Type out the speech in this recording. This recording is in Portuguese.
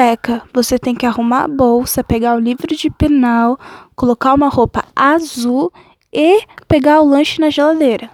biblioteca, você tem que arrumar a bolsa, pegar o livro de penal, colocar uma roupa azul e pegar o lanche na geladeira.